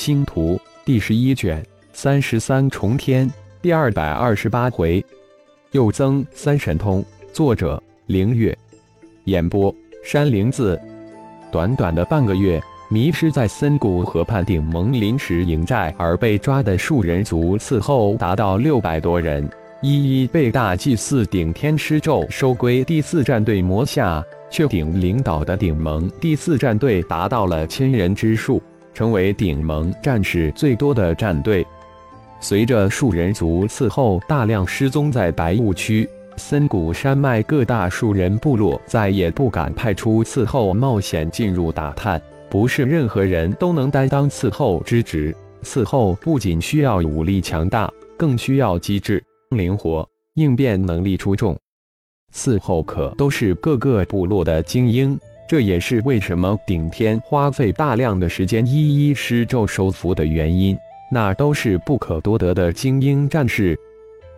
星图第十一卷三十三重天第二百二十八回，又增三神通。作者：凌月。演播：山灵子。短短的半个月，迷失在森谷河畔顶盟临时营寨而被抓的树人族伺候达到六百多人，一一被大祭司顶天施咒收归第四战队魔下。却顶领导的顶盟第四战队达到了千人之数。成为顶盟战士最多的战队。随着树人族伺候大量失踪在白雾区、森谷山脉各大树人部落，再也不敢派出伺候冒险进入打探。不是任何人都能担当伺候之职。伺候不仅需要武力强大，更需要机智、灵活、应变能力出众。伺候可都是各个部落的精英。这也是为什么顶天花费大量的时间一一施咒收服的原因。那都是不可多得的精英战士。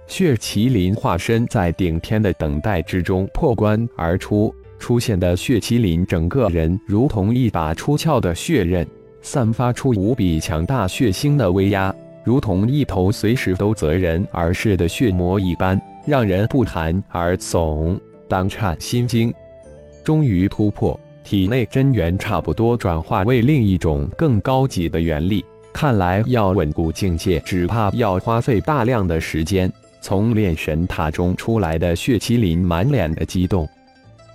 血麒麟化身在顶天的等待之中破关而出，出现的血麒麟整个人如同一把出鞘的血刃，散发出无比强大血腥的威压，如同一头随时都择人而噬的血魔一般，让人不寒而悚，胆颤心惊。终于突破，体内真元差不多转化为另一种更高级的元力。看来要稳固境界，只怕要花费大量的时间。从炼神塔中出来的血麒麟满脸的激动。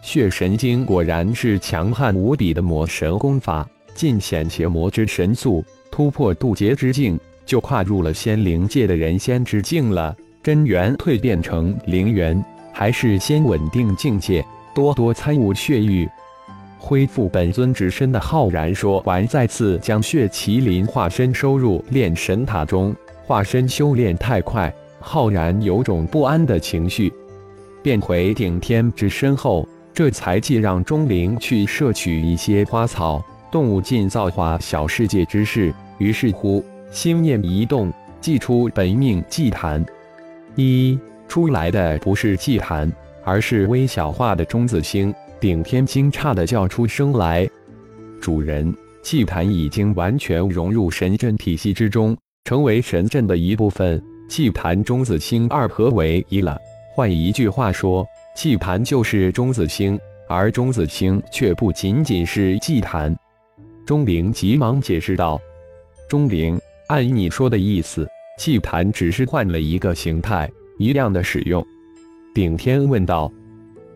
血神经果然是强悍无比的魔神功法，尽显邪魔之神速，突破渡劫之境，就跨入了仙灵界的人仙之境了。真元蜕变成灵元，还是先稳定境界。多多参悟血域，恢复本尊之身的浩然说完，再次将血麒麟化身收入炼神塔中。化身修炼太快，浩然有种不安的情绪。变回顶天之身后，这才既让钟灵去摄取一些花草、动物进造化小世界之事。于是乎，心念一动，祭出本命祭坛。一出来的不是祭坛。而是微小化的中子星，顶天惊诧的叫出声来：“主人，祭坛已经完全融入神阵体系之中，成为神阵的一部分。祭坛中子星二合为一了。换一句话说，祭坛就是中子星，而中子星却不仅仅是祭坛。”钟灵急忙解释道：“钟灵，按你说的意思，祭坛只是换了一个形态，一样的使用。”顶天问道：“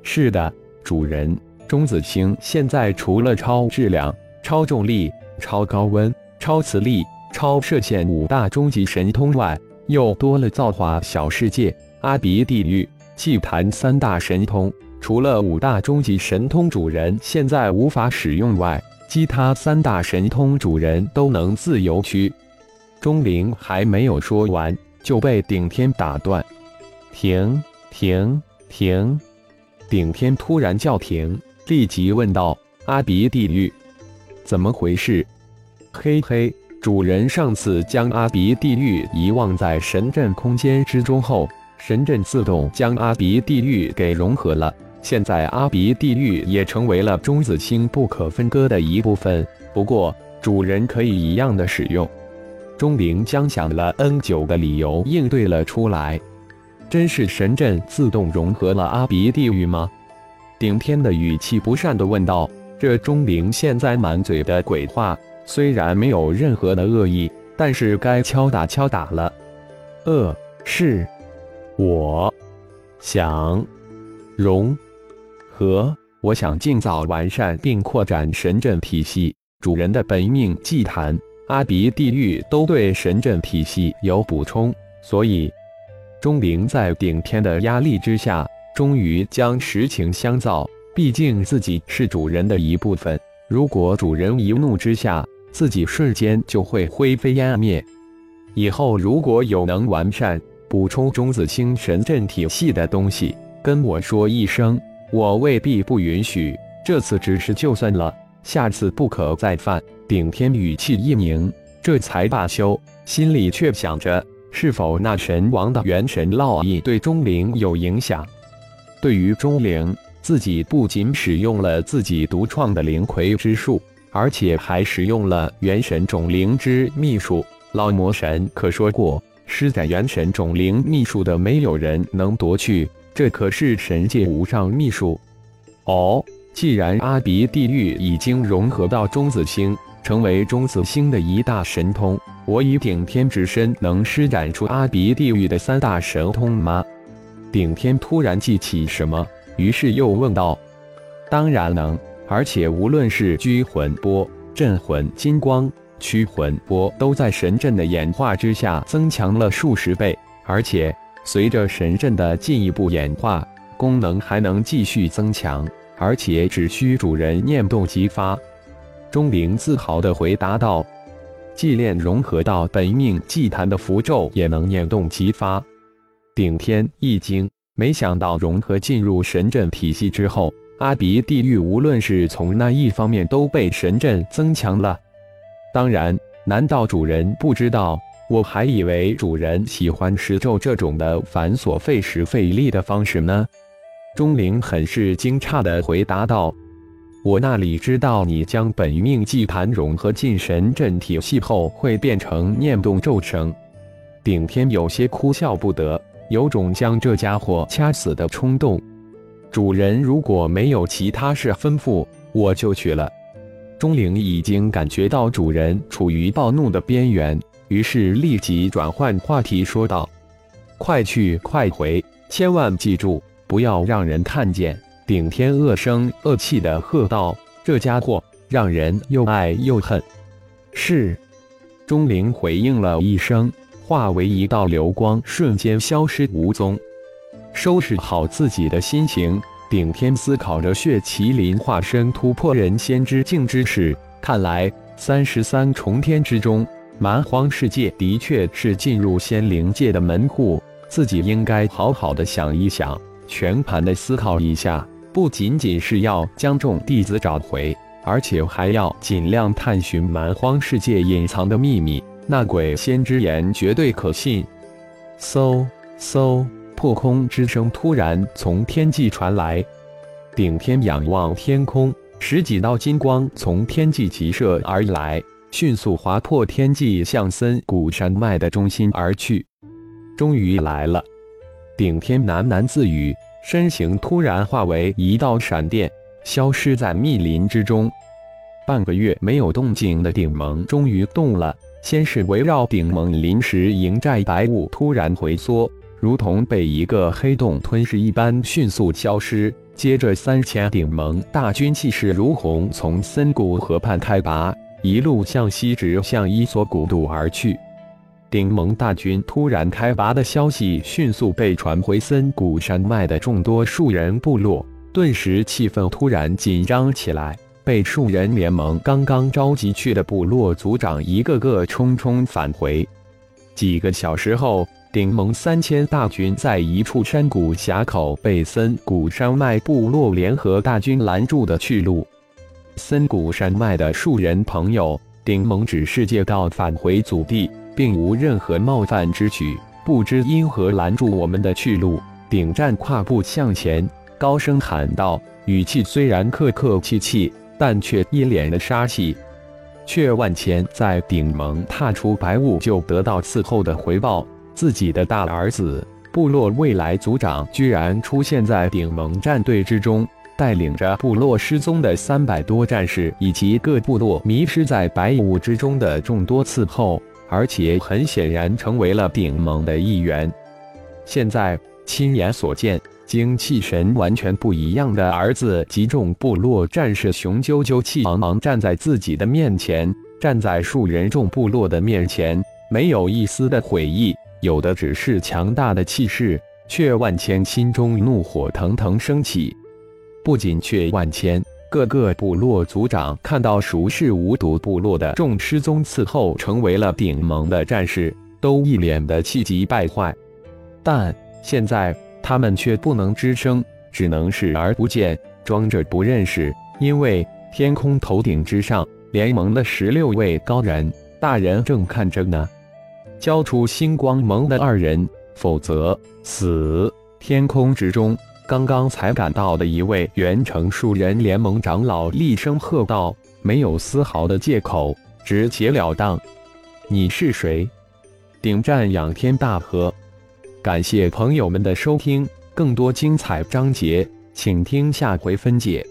是的，主人。中子星现在除了超质量、超重力、超高温、超磁力、超射线五大终极神通外，又多了造化小世界、阿鼻地狱、祭坛三大神通。除了五大终极神通主人现在无法使用外，其他三大神通主人都能自由区。”钟灵还没有说完，就被顶天打断：“停！”停停！顶天突然叫停，立即问道：“阿鼻地狱，怎么回事？”嘿嘿，主人上次将阿鼻地狱遗忘在神阵空间之中后，神阵自动将阿鼻地狱给融合了。现在阿鼻地狱也成为了中子星不可分割的一部分。不过，主人可以一样的使用。钟灵将想了 N 久的理由应对了出来。真是神阵自动融合了阿鼻地狱吗？顶天的语气不善地问道。这钟灵现在满嘴的鬼话，虽然没有任何的恶意，但是该敲打敲打了。呃，是，我想融合，我想尽早完善并扩展神阵体系。主人的本命祭坛、阿鼻地狱都对神阵体系有补充，所以。钟灵在顶天的压力之下，终于将实情相造。毕竟自己是主人的一部分，如果主人一怒之下，自己瞬间就会灰飞烟灭。以后如果有能完善、补充中子星神阵体系的东西，跟我说一声，我未必不允许。这次只是就算了，下次不可再犯。顶天语气一凝，这才罢休，心里却想着。是否那神王的元神烙印对钟灵有影响？对于钟灵，自己不仅使用了自己独创的灵魁之术，而且还使用了元神种灵之秘术。老魔神可说过，施展元神种灵秘术的没有人能夺去，这可是神界无上秘术。哦，既然阿鼻地狱已经融合到中子星，成为中子星的一大神通，我以顶天之身能施展出阿鼻地狱的三大神通吗？顶天突然记起什么，于是又问道：“当然能。”而且无论是拘魂波、镇魂金光、驱魂波，都在神阵的演化之下增强了数十倍。而且随着神阵的进一步演化，功能还能继续增强，而且只需主人念动即发。钟灵自豪地回答道：“祭炼融合到本命祭坛的符咒也能念动即发。”顶天一惊，没想到融合进入神阵体系之后。阿鼻地狱无论是从那一方面都被神阵增强了。当然，难道主人不知道？我还以为主人喜欢施咒这种的繁琐费时费力的方式呢。钟灵很是惊诧地回答道：“我那里知道，你将本命祭坛融合进神阵体系后，会变成念动咒声。”顶天有些哭笑不得，有种将这家伙掐死的冲动。主人如果没有其他事吩咐，我就去了。钟灵已经感觉到主人处于暴怒的边缘，于是立即转换话题说道：“快去快回，千万记住，不要让人看见。”顶天恶声恶气的喝道：“这家伙让人又爱又恨。”是。钟灵回应了一声，化为一道流光，瞬间消失无踪。收拾好自己的心情，顶天思考着血麒麟化身突破人仙之境之事。看来三十三重天之中，蛮荒世界的确是进入仙灵界的门户。自己应该好好的想一想，全盘的思考一下，不仅仅是要将众弟子找回，而且还要尽量探寻蛮荒世界隐藏的秘密。那鬼仙之言绝对可信。嗖嗖。破空之声突然从天际传来，顶天仰望天空，十几道金光从天际急射而来，迅速划破天际，向森谷山脉的中心而去。终于来了，顶天喃喃自语，身形突然化为一道闪电，消失在密林之中。半个月没有动静的顶盟终于动了，先是围绕顶盟临时营寨白雾突然回缩。如同被一个黑洞吞噬一般，迅速消失。接着，三千顶盟大军气势如虹，从森谷河畔开拔，一路向西直向伊索古渡而去。顶盟大军突然开拔的消息迅速被传回森谷山脉的众多树人部落，顿时气氛突然紧张起来。被树人联盟刚刚召集去的部落族长一个个匆匆返回。几个小时后。顶盟三千大军在一处山谷峡口被森谷山脉部落联合大军拦住的去路。森谷山脉的树人朋友，顶盟只是借道返回祖地，并无任何冒犯之举，不知因何拦住我们的去路。顶战跨步向前，高声喊道，语气虽然客客气气，但却一脸的杀气。却万千在顶盟踏出白雾就得到伺候的回报。自己的大儿子，部落未来族长，居然出现在顶盟战队之中，带领着部落失踪的三百多战士，以及各部落迷失在白雾之中的众多伺候，而且很显然成为了顶盟的一员。现在亲眼所见，精气神完全不一样的儿子及众部落战士，雄赳赳气昂昂站在自己的面前，站在数人众部落的面前，没有一丝的悔意。有的只是强大的气势，却万千心中怒火腾腾升起。不仅却万千，各个部落族长看到熟视无睹部落的众失踪伺候成为了顶盟的战士，都一脸的气急败坏。但现在他们却不能吱声，只能视而不见，装着不认识。因为天空头顶之上，联盟的十六位高人大人正看着呢。交出星光盟的二人，否则死！天空之中，刚刚才赶到的一位元城树人联盟长老厉声喝道：“没有丝毫的借口，直截了当。你是谁？顶赞仰天大喝。感谢朋友们的收听，更多精彩章节，请听下回分解。